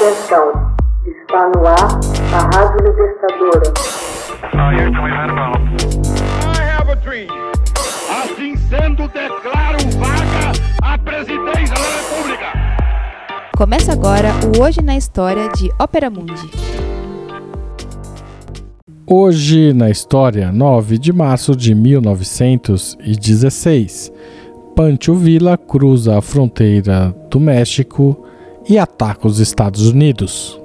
Atenção, está no ar a Rádio Libertadora. Assim sendo, declaro vaga a presidência da República. Começa agora o Hoje na História de Ópera Mundi. Hoje na história, 9 de março de 1916, Pancho Villa cruza a fronteira do México e ataca os Estados Unidos.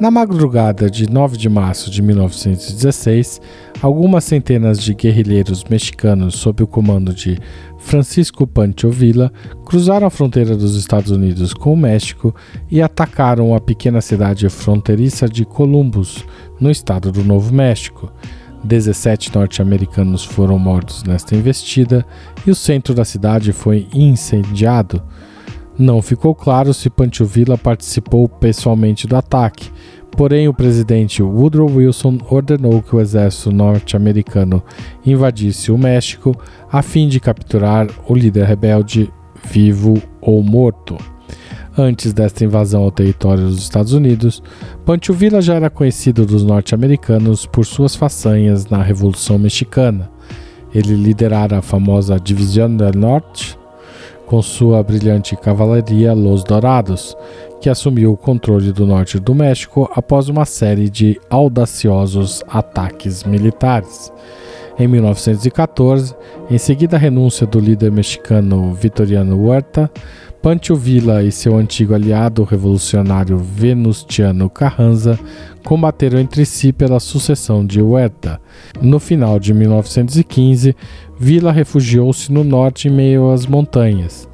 Na madrugada de 9 de março de 1916, algumas centenas de guerrilheiros mexicanos sob o comando de Francisco Pancho Villa cruzaram a fronteira dos Estados Unidos com o México e atacaram a pequena cidade fronteiriça de Columbus, no estado do Novo México. 17 norte-americanos foram mortos nesta investida e o centro da cidade foi incendiado. Não ficou claro se Pancho participou pessoalmente do ataque, porém o presidente Woodrow Wilson ordenou que o exército norte-americano invadisse o México a fim de capturar o líder rebelde vivo ou morto. Antes desta invasão ao território dos Estados Unidos, Pancho Villa já era conhecido dos norte-americanos por suas façanhas na Revolução Mexicana. Ele liderara a famosa Divisão del Norte, com sua brilhante cavalaria Los Dourados, que assumiu o controle do norte do México após uma série de audaciosos ataques militares. Em 1914, em seguida à renúncia do líder mexicano Vitoriano Huerta, Pancho Villa e seu antigo aliado revolucionário Venustiano Carranza combateram entre si pela sucessão de Huerta. No final de 1915, Villa refugiou-se no norte em meio às montanhas,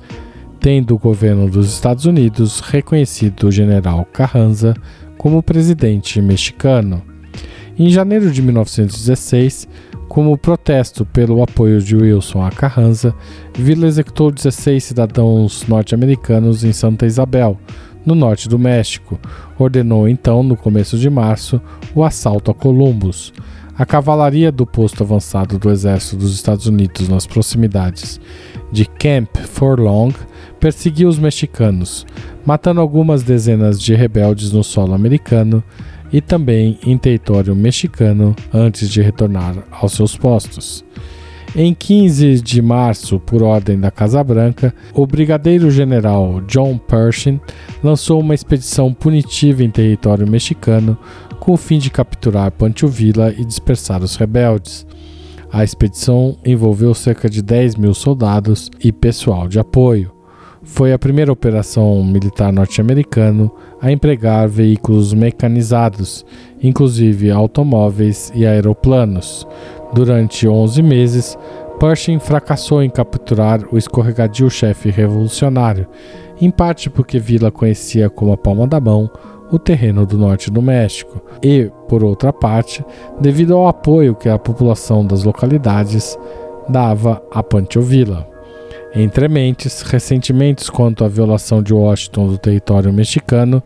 tendo o governo dos Estados Unidos reconhecido o general Carranza como presidente mexicano. Em janeiro de 1916, como protesto pelo apoio de Wilson a Carranza, Villa executou 16 cidadãos norte-americanos em Santa Isabel, no norte do México. Ordenou então, no começo de março, o assalto a Columbus. A cavalaria do posto avançado do exército dos Estados Unidos nas proximidades de Camp Forlong perseguiu os mexicanos, matando algumas dezenas de rebeldes no solo americano e também em território mexicano antes de retornar aos seus postos. Em 15 de março, por ordem da Casa Branca, o brigadeiro-general John Pershing lançou uma expedição punitiva em território mexicano com o fim de capturar Pancho Villa e dispersar os rebeldes. A expedição envolveu cerca de 10 mil soldados e pessoal de apoio foi a primeira operação militar norte-americana a empregar veículos mecanizados, inclusive automóveis e aeroplanos. Durante 11 meses, Pershing fracassou em capturar o escorregadio chefe revolucionário, em parte porque Villa conhecia como a palma da mão o terreno do norte do México, e, por outra parte, devido ao apoio que a população das localidades dava a Pancho Villa. Entre mentes, ressentimentos quanto à violação de Washington do território mexicano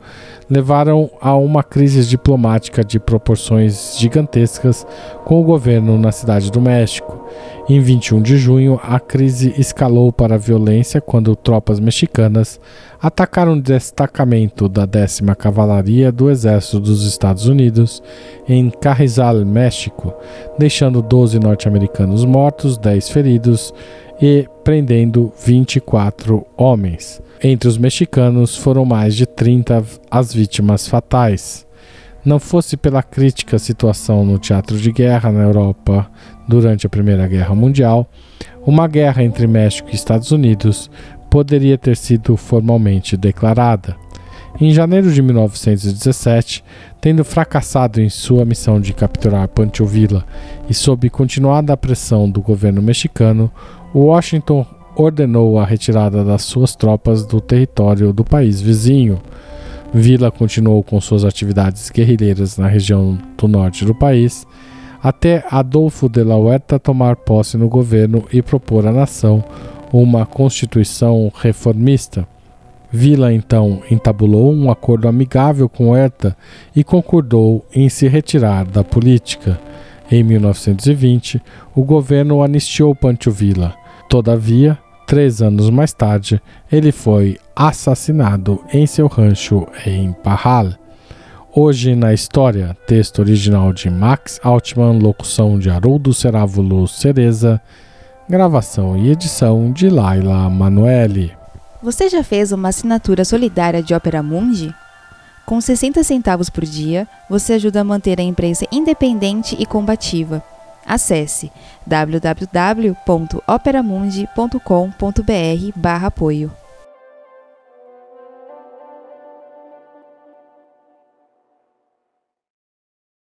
levaram a uma crise diplomática de proporções gigantescas com o governo na cidade do México. Em 21 de junho, a crise escalou para a violência quando tropas mexicanas atacaram um destacamento da 10 Cavalaria do Exército dos Estados Unidos em Carrizal, México, deixando 12 norte-americanos mortos, 10 feridos e prendendo 24 homens. Entre os mexicanos foram mais de 30 as vítimas fatais. Não fosse pela crítica situação no teatro de guerra na Europa durante a Primeira Guerra Mundial, uma guerra entre México e Estados Unidos poderia ter sido formalmente declarada. Em janeiro de 1917, tendo fracassado em sua missão de capturar Pancho Villa e sob continuada pressão do governo mexicano, Washington ordenou a retirada das suas tropas do território do país vizinho. Villa continuou com suas atividades guerrilheiras na região do norte do país, até Adolfo de la Huerta tomar posse no governo e propor à nação uma constituição reformista. Villa então entabulou um acordo amigável com Huerta e concordou em se retirar da política. Em 1920, o governo anistiou Pancho Villa. Todavia, três anos mais tarde, ele foi assassinado em seu rancho em Parral. Hoje na história, texto original de Max Altman, locução de Haroldo Cerávulo Cereza, gravação e edição de Laila Manoeli. Você já fez uma assinatura solidária de Opera Mundi? Com 60 centavos por dia, você ajuda a manter a imprensa independente e combativa. Acesse www.operamundi.com.br/apoio.